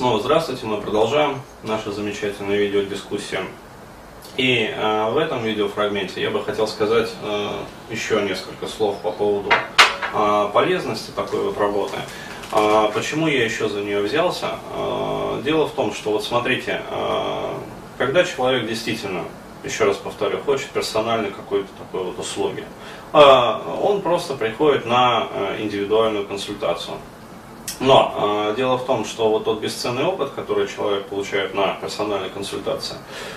Снова здравствуйте, мы продолжаем нашу замечательную видеодискуссию. И э, в этом видеофрагменте я бы хотел сказать э, еще несколько слов по поводу э, полезности такой вот работы. Э, почему я еще за нее взялся? Э, дело в том, что вот смотрите, э, когда человек действительно, еще раз повторю, хочет персональной какой-то такой вот услуги, э, он просто приходит на э, индивидуальную консультацию. Но э, дело в том, что вот тот бесценный опыт, который человек получает на персональной консультации,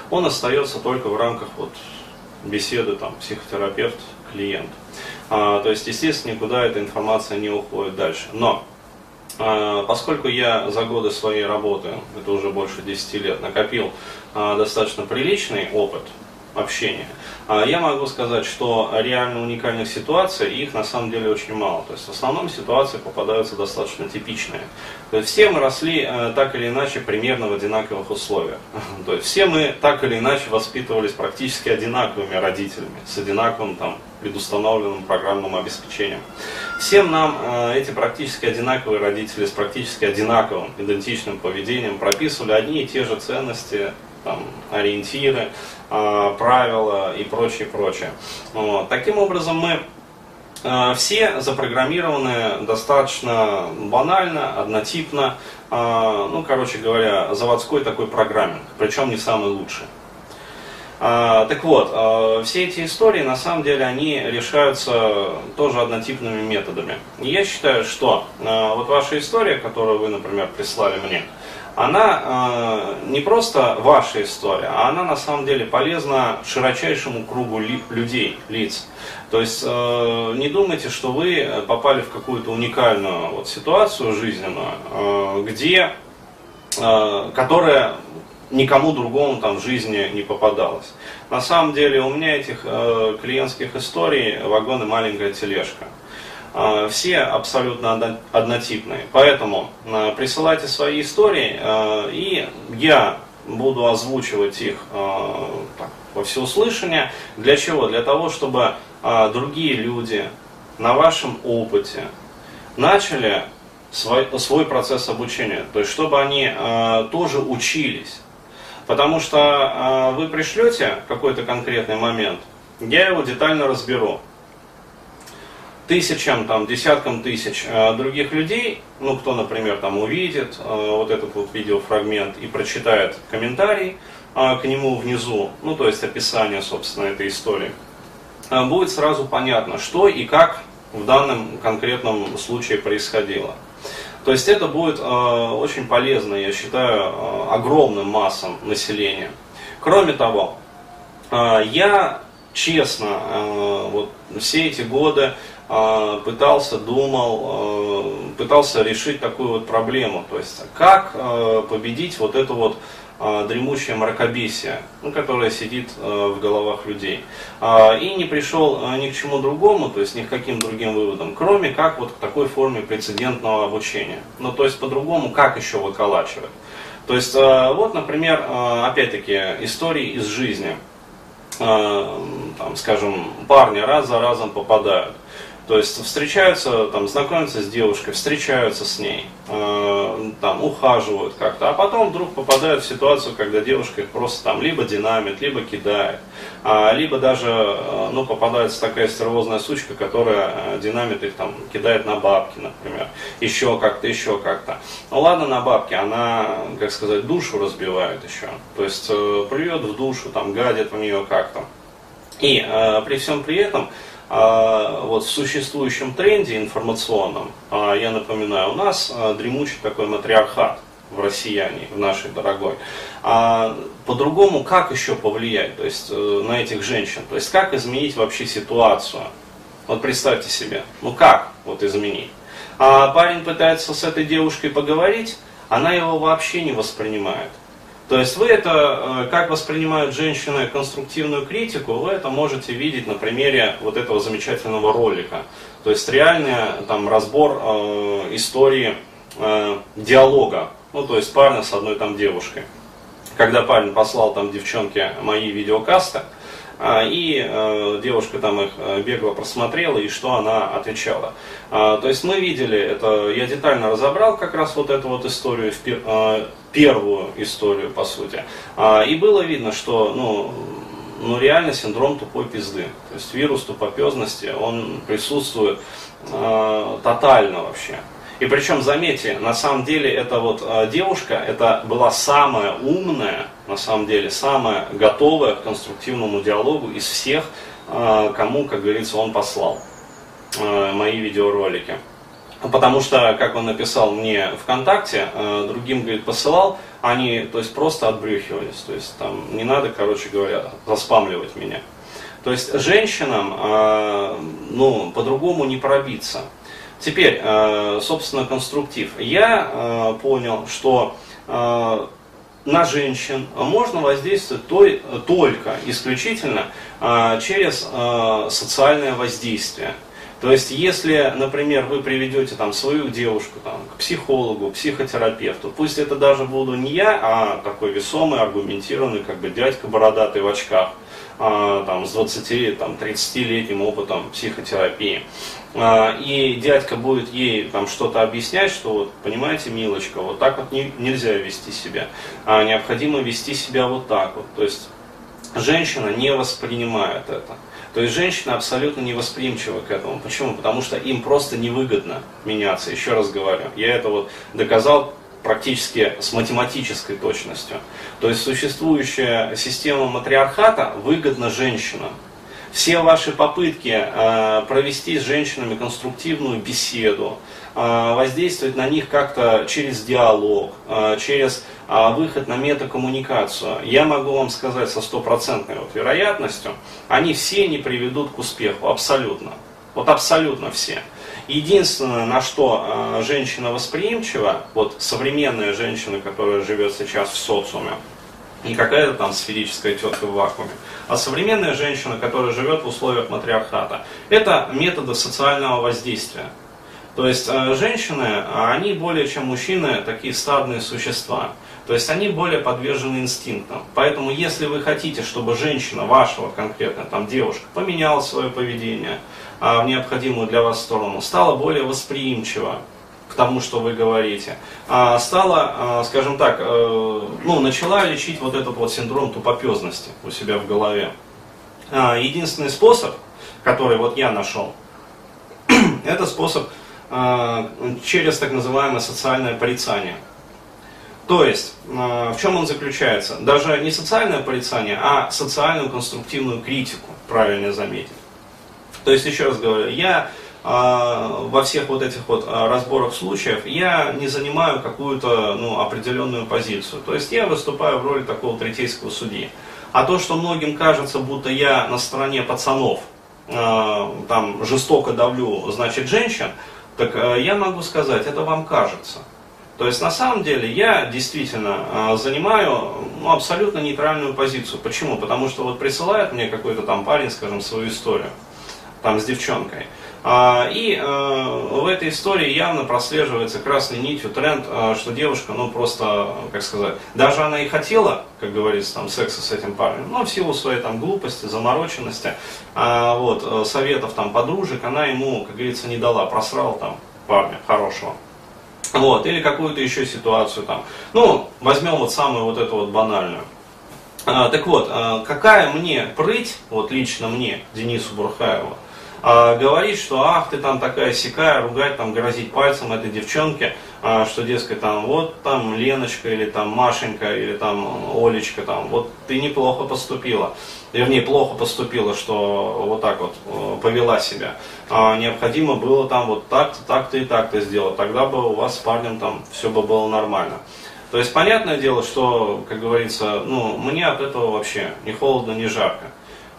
он остается только в рамках вот беседы там психотерапевт клиент. А, то есть, естественно, никуда эта информация не уходит дальше. Но а, поскольку я за годы своей работы, это уже больше 10 лет, накопил достаточно приличный опыт общения, а, я могу сказать, что реально уникальных ситуаций их на самом деле очень мало. То есть в основном ситуации попадаются достаточно типичные. То есть все мы росли э, так или иначе примерно в одинаковых условиях. То есть все мы так или иначе воспитывались практически одинаковыми родителями, с одинаковым там предустановленным программным обеспечением. Всем нам э, эти практически одинаковые родители с практически одинаковым идентичным поведением прописывали одни и те же ценности, там, ориентиры, правила и прочее, прочее. Вот. Таким образом, мы э, все запрограммированы достаточно банально, однотипно, э, ну, короче говоря, заводской такой программинг, причем не самый лучший. Так вот, все эти истории, на самом деле, они решаются тоже однотипными методами. Я считаю, что вот ваша история, которую вы, например, прислали мне, она не просто ваша история, а она на самом деле полезна широчайшему кругу людей, лиц. То есть не думайте, что вы попали в какую-то уникальную вот ситуацию жизненную, где, которая никому другому там в жизни не попадалось. На самом деле у меня этих э, клиентских историй вагон и маленькая тележка. Э, все абсолютно однотипные. Поэтому э, присылайте свои истории, э, и я буду озвучивать их так, во всеуслышание. Для чего? Для того, чтобы другие люди на вашем опыте начали свой, свой процесс обучения. То есть, чтобы они тоже учились. Потому что э, вы пришлете какой-то конкретный момент, я его детально разберу. Тысячам, там, десяткам тысяч э, других людей, ну, кто, например, там увидит э, вот этот вот видеофрагмент и прочитает комментарий э, к нему внизу, ну, то есть описание, собственно, этой истории, будет сразу понятно, что и как в данном конкретном случае происходило. То есть это будет э, очень полезно, я считаю, э, огромным массам населения. Кроме того, э, я честно вот все эти годы пытался, думал, э, пытался решить такую вот проблему. То есть как э, победить вот эту вот а, дремучее мракобесие, ну, которое сидит а, в головах людей. А, и не пришел ни к чему другому, то есть ни к каким другим выводам, кроме как вот к такой форме прецедентного обучения. Ну, то есть по-другому, как еще выколачивать. То есть, вот, например, опять-таки, истории из жизни. Там, скажем, парни раз за разом попадают. То есть встречаются, там, знакомятся с девушкой, встречаются с ней, э, там, ухаживают как-то, а потом вдруг попадают в ситуацию, когда девушка их просто там либо динамит, либо кидает, а, либо даже, э, ну, попадается такая стервозная сучка, которая э, динамит их там кидает на бабки, например, еще как-то, еще как-то. Ну ладно на бабки, она, как сказать, душу разбивает еще, то есть э, плюет в душу, там, гадит в нее как-то. И э, при всем при этом, вот в существующем тренде информационном, а, я напоминаю, у нас а, дремучий такой матриархат в россияне, в нашей дорогой. А по-другому как еще повлиять то есть, э, на этих женщин? То есть как изменить вообще ситуацию? Вот представьте себе, ну как вот изменить? А парень пытается с этой девушкой поговорить, она его вообще не воспринимает. То есть вы это, э, как воспринимают женщины конструктивную критику, вы это можете видеть на примере вот этого замечательного ролика. То есть реальный там разбор э, истории э, диалога, ну то есть парня с одной там девушкой. Когда парень послал там девчонке мои видеокасты, и э, девушка там их э, бегло просмотрела, и что она отвечала. А, то есть мы видели, это я детально разобрал как раз вот эту вот историю, э, первую историю по сути. И было видно, что ну, ну реально синдром тупой пизды. То есть вирус тупопезности, он присутствует тотально вообще. И причем, заметьте, на самом деле эта вот э, девушка, это была самая умная, на самом деле, самая готовая к конструктивному диалогу из всех, э, кому, как говорится, он послал э, мои видеоролики. Потому что, как он написал мне ВКонтакте, другим, говорит, посылал, они, то есть, просто отбрюхивались. То есть, там, не надо, короче говоря, заспамливать меня. То есть, женщинам, ну, по-другому не пробиться. Теперь, э, собственно, конструктив. Я э, понял, что э, на женщин можно воздействовать только исключительно через социальное воздействие. То есть, если, например, вы приведете там свою девушку там, к психологу, психотерапевту, пусть это даже буду не я, а такой весомый, аргументированный, как бы дядька бородатый в очках, там, с 20-30-летним опытом психотерапии. А, и дядька будет ей там что-то объяснять, что вот, понимаете, милочка, вот так вот не, нельзя вести себя, а необходимо вести себя вот так вот. То есть женщина не воспринимает это. То есть женщины абсолютно не восприимчивы к этому. Почему? Потому что им просто невыгодно меняться. Еще раз говорю, я это вот доказал практически с математической точностью. То есть существующая система матриархата выгодна женщинам. Все ваши попытки э, провести с женщинами конструктивную беседу, э, воздействовать на них как-то через диалог, э, через выход на метакоммуникацию, я могу вам сказать со стопроцентной вот вероятностью, они все не приведут к успеху, абсолютно. Вот абсолютно все. Единственное, на что э, женщина восприимчива, вот современная женщина, которая живет сейчас в социуме, не какая-то там сферическая тетка в вакууме, а современная женщина, которая живет в условиях матриархата. Это методы социального воздействия. То есть э, женщины, они более чем мужчины, такие стадные существа. То есть они более подвержены инстинктам. Поэтому если вы хотите, чтобы женщина, вашего конкретно, там девушка, поменяла свое поведение а, в необходимую для вас сторону, стала более восприимчива к тому, что вы говорите, а, стала, а, скажем так, э, ну, начала лечить вот этот вот синдром тупопезности у себя в голове. А, единственный способ, который вот я нашел, это способ через так называемое социальное порицание. То есть, в чем он заключается? Даже не социальное порицание, а социальную конструктивную критику, правильно заметить. То есть, еще раз говорю, я а, во всех вот этих вот а, разборах случаев я не занимаю какую-то ну, определенную позицию. То есть я выступаю в роли такого третейского судьи. А то, что многим кажется, будто я на стороне пацанов, э, там жестоко давлю, значит, женщин, так э, я могу сказать, это вам кажется. То есть на самом деле я действительно э, занимаю ну, абсолютно нейтральную позицию. Почему? Потому что вот присылает мне какой-то там парень, скажем, свою историю, там с девчонкой. А, и э, в этой истории явно прослеживается красной нитью тренд, э, что девушка, ну просто, как сказать, даже она и хотела, как говорится, там, секса с этим парнем, но в силу своей там глупости, замороченности, а, вот, э, советов там подружек, она ему, как говорится, не дала, просрал там парня хорошего. Вот, или какую-то еще ситуацию там. Ну, возьмем вот самую вот эту вот банальную. А, так вот, какая мне прыть, вот лично мне, Денису Бурхаеву, а, говорить, что ах, ты там такая сякая, ругать, там, грозить пальцем этой девчонке, а, что, дескать, там, вот там Леночка или там Машенька или там Олечка, там, вот ты неплохо поступила. Вернее, плохо поступила, что вот так вот э, повела себя. А, необходимо было там вот так-то, так-то и так-то сделать. Тогда бы у вас с парнем там все бы было нормально. То есть, понятное дело, что, как говорится, ну, мне от этого вообще ни холодно, ни жарко.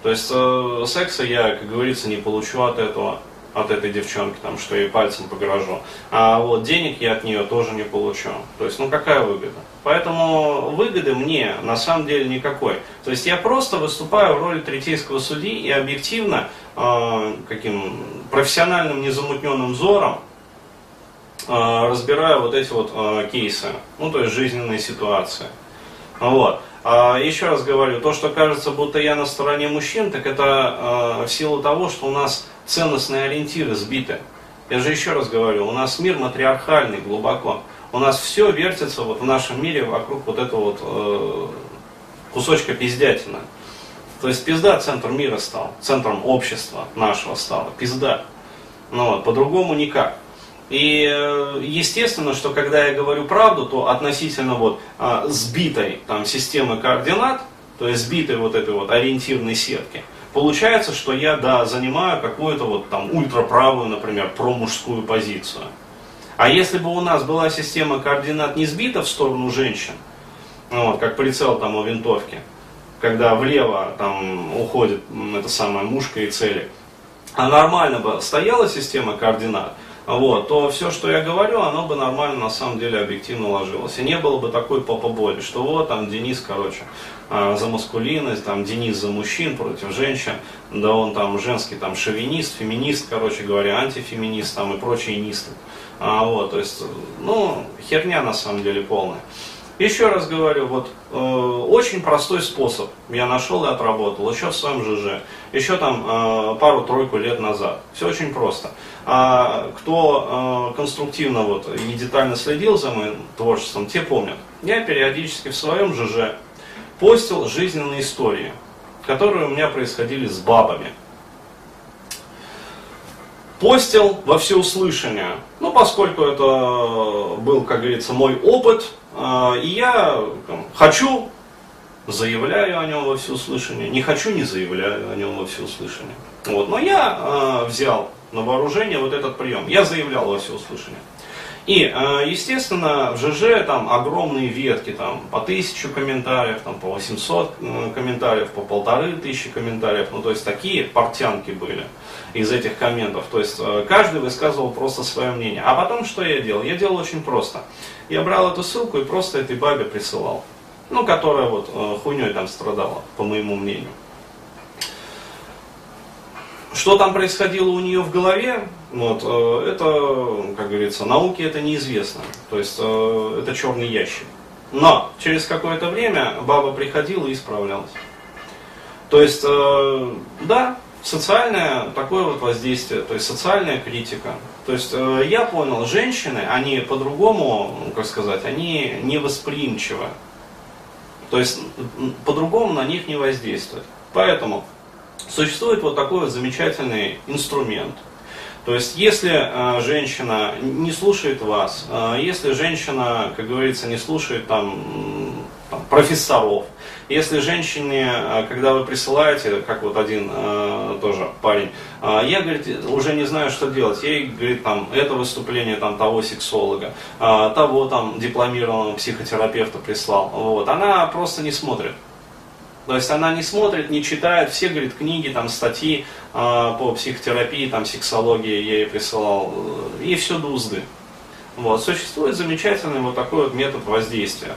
То есть э, секса я, как говорится, не получу от этого, от этой девчонки, там, что я пальцем погрожу. А вот денег я от нее тоже не получу. То есть, ну какая выгода? Поэтому выгоды мне на самом деле никакой. То есть я просто выступаю в роли третейского судьи и объективно, э, каким профессиональным незамутненным взором, э, разбираю вот эти вот э, кейсы, ну то есть жизненные ситуации. Вот. А, еще раз говорю, то, что кажется, будто я на стороне мужчин, так это а, в силу того, что у нас ценностные ориентиры сбиты. Я же еще раз говорю, у нас мир матриархальный глубоко. У нас все вертится вот в нашем мире вокруг вот этого вот э, кусочка пиздятина. То есть пизда центр мира стал, центром общества нашего стало, пизда. Ну вот, по-другому никак. И э, естественно, что когда я говорю правду, то относительно вот а, сбитой там системы координат, то есть сбитой вот этой вот ориентирной сетки, получается, что я, да, занимаю какую-то вот там ультраправую, например, промужскую позицию. А если бы у нас была система координат не сбита в сторону женщин, ну вот, как прицел там у винтовки, когда влево там уходит эта самая мушка и цели, а нормально бы стояла система координат, вот, то все, что я говорю, оно бы нормально на самом деле объективно ложилось. И не было бы такой попоболи, что вот там Денис, короче, а, за маскулинность, там Денис за мужчин против женщин, да он там женский там шовинист, феминист, короче говоря, антифеминист там и прочие нисты. А, вот, то есть, ну, херня на самом деле полная. Еще раз говорю, вот э, очень простой способ я нашел и отработал еще в своем ЖЖ, еще там э, пару-тройку лет назад. Все очень просто. А кто э, конструктивно вот и детально следил за моим творчеством, те помнят. Я периодически в своем ЖЖ постил жизненные истории, которые у меня происходили с бабами. Постил во всеуслышание. Ну, поскольку это был, как говорится, мой опыт, э, и я хочу, заявляю о нем во всеуслышание, не хочу, не заявляю о нем во всеуслышание. Вот. Но я э, взял на вооружение вот этот прием. Я заявлял во всеуслышание. И, э, естественно, в ЖЖ там огромные ветки, там по тысячу комментариев, там по 800 э, комментариев, по полторы тысячи комментариев, ну то есть такие портянки были из этих комментов. То есть э, каждый высказывал просто свое мнение. А потом что я делал? Я делал очень просто. Я брал эту ссылку и просто этой бабе присылал. Ну, которая вот хуйней там страдала, по моему мнению. Что там происходило у нее в голове, вот, э, это, как говорится, науке это неизвестно. То есть э, это черный ящик. Но через какое-то время баба приходила и исправлялась. То есть, э, да, социальное такое вот воздействие, то есть социальная критика. То есть я понял, женщины, они по-другому, ну, как сказать, они невосприимчивы. То есть по-другому на них не воздействует. Поэтому существует вот такой вот замечательный инструмент. То есть, если э, женщина не слушает вас, э, если женщина, как говорится, не слушает там, там профессоров, если женщине, э, когда вы присылаете, как вот один э, тоже парень, э, я, говорит, уже не знаю, что делать. Ей, говорит, там, это выступление там, того сексолога, э, того там дипломированного психотерапевта прислал. Вот. Она просто не смотрит. То есть она не смотрит, не читает, все, говорит, книги, там, статьи э, по психотерапии, там, сексологии ей присылал, и все до. Вот. Существует замечательный вот такой вот метод воздействия.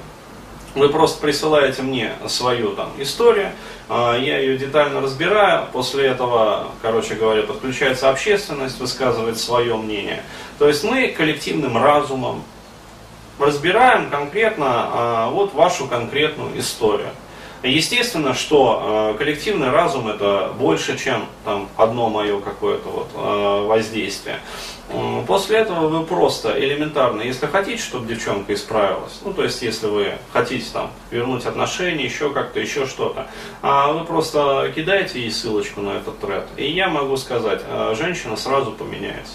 Вы просто присылаете мне свою там историю, э, я ее детально разбираю, после этого, короче говоря, подключается общественность, высказывает свое мнение. То есть мы коллективным разумом разбираем конкретно э, вот вашу конкретную историю. Естественно, что э, коллективный разум это больше, чем там, одно мое какое-то вот, э, воздействие. После этого вы просто элементарно, если хотите, чтобы девчонка исправилась, ну то есть если вы хотите там вернуть отношения, еще как-то, еще что-то, а вы просто кидаете ей ссылочку на этот тред, и я могу сказать, э, женщина сразу поменяется.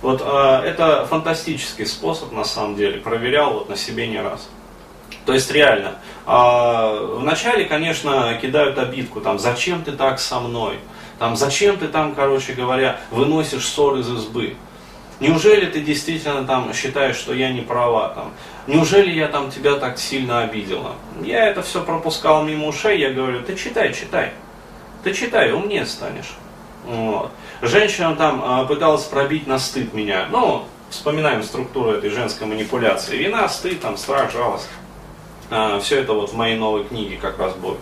Вот э, это фантастический способ на самом деле, проверял вот на себе не раз. То есть реально. А, вначале, конечно, кидают обидку, там, зачем ты так со мной? Там, зачем ты там, короче говоря, выносишь ссор из избы? Неужели ты действительно там считаешь, что я не права? Там? Неужели я там тебя так сильно обидела? Я это все пропускал мимо ушей, я говорю, ты читай, читай. Ты читай, умнее станешь. Вот. Женщина там а, пыталась пробить на стыд меня. Ну, вспоминаем структуру этой женской манипуляции. Вина, стыд, там, страх, жалость. А, Все это вот в моей новой книге как раз будет.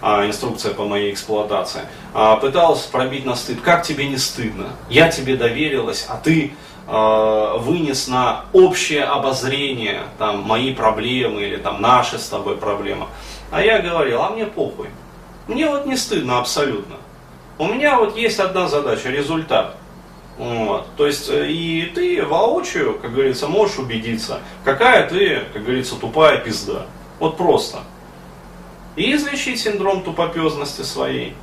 А, инструкция по моей эксплуатации. А, пыталась пробить на стыд. Как тебе не стыдно? Я тебе доверилась, а ты вынес на общее обозрение там, мои проблемы или там наши с тобой проблемы. А я говорил, а мне похуй. Мне вот не стыдно абсолютно. У меня вот есть одна задача, результат. Вот. То есть э, и ты воочию, как говорится, можешь убедиться, какая ты, как говорится, тупая пизда. Вот просто. И излечить синдром тупопезности своей.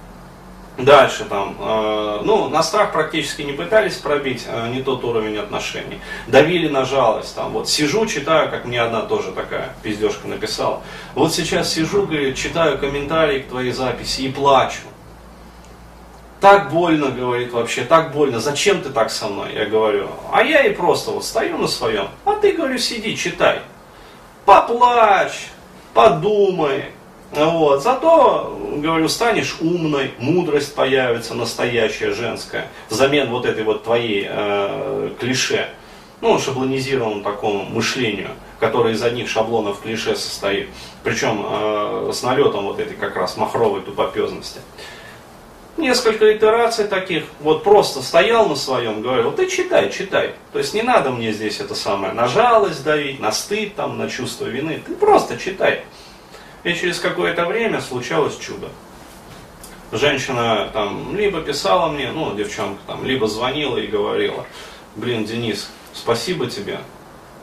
Дальше там, э, ну, на страх практически не пытались пробить, э, не тот уровень отношений. Давили на жалость, там, вот сижу, читаю, как мне одна тоже такая пиздежка написала. Вот сейчас сижу, говорит, читаю комментарии к твоей записи и плачу. Так больно, говорит, вообще, так больно. Зачем ты так со мной? Я говорю, а я и просто вот стою на своем. А ты, говорю, сиди, читай. Поплачь, подумай, вот. Зато, говорю, станешь умной, мудрость появится настоящая женская, взамен вот этой вот твоей э, клише, ну, шаблонизированному такому мышлению, которое из одних шаблонов клише состоит, причем э, с налетом вот этой как раз махровой тупопезности. Несколько итераций таких, вот просто стоял на своем, говорил, ты читай, читай. То есть не надо мне здесь это самое, на жалость давить, на стыд, там, на чувство вины, ты просто читай. И через какое-то время случалось чудо. Женщина там либо писала мне, ну, девчонка там, либо звонила и говорила, блин, Денис, спасибо тебе,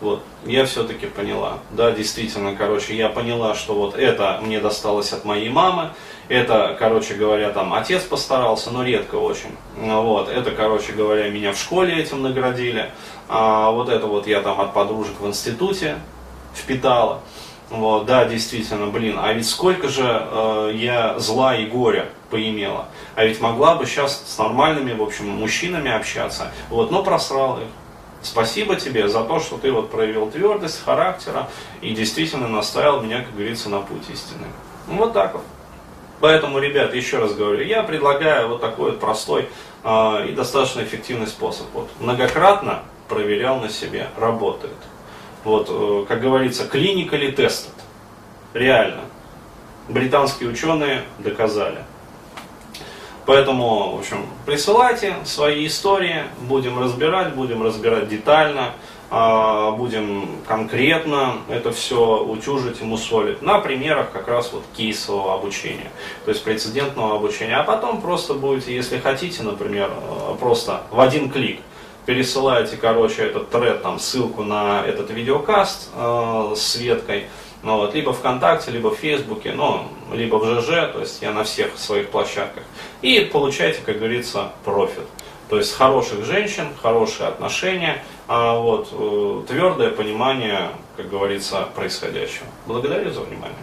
вот, я все-таки поняла. Да, действительно, короче, я поняла, что вот это мне досталось от моей мамы, это, короче говоря, там отец постарался, но редко очень. Вот, это, короче говоря, меня в школе этим наградили. А вот это вот я там от подружек в институте впитала. Вот, да, действительно, блин, а ведь сколько же э, я зла и горя поимела. А ведь могла бы сейчас с нормальными, в общем, мужчинами общаться. Вот, но просрал их. Спасибо тебе за то, что ты вот проявил твердость характера и действительно наставил меня, как говорится, на путь истины. Ну, вот так вот. Поэтому, ребят, еще раз говорю, я предлагаю вот такой вот простой э, и достаточно эффективный способ. Вот, многократно проверял на себе, работает. Вот, э, как говорится, клиника или тест. Реально. Британские ученые доказали. Поэтому, в общем, присылайте свои истории, будем разбирать, будем разбирать детально, а, будем конкретно это все утюжить и мусолить на примерах как раз вот кейсового обучения, то есть прецедентного обучения. А потом просто будете, если хотите, например, э, просто в один клик – пересылаете, короче, этот тред, там, ссылку на этот видеокаст э, с веткой, ну, вот, либо ВКонтакте, либо в Фейсбуке, ну, либо в ЖЖ, то есть я на всех своих площадках, и получаете, как говорится, профит. То есть хороших женщин, хорошие отношения, а вот, э, твердое понимание, как говорится, происходящего. Благодарю за внимание.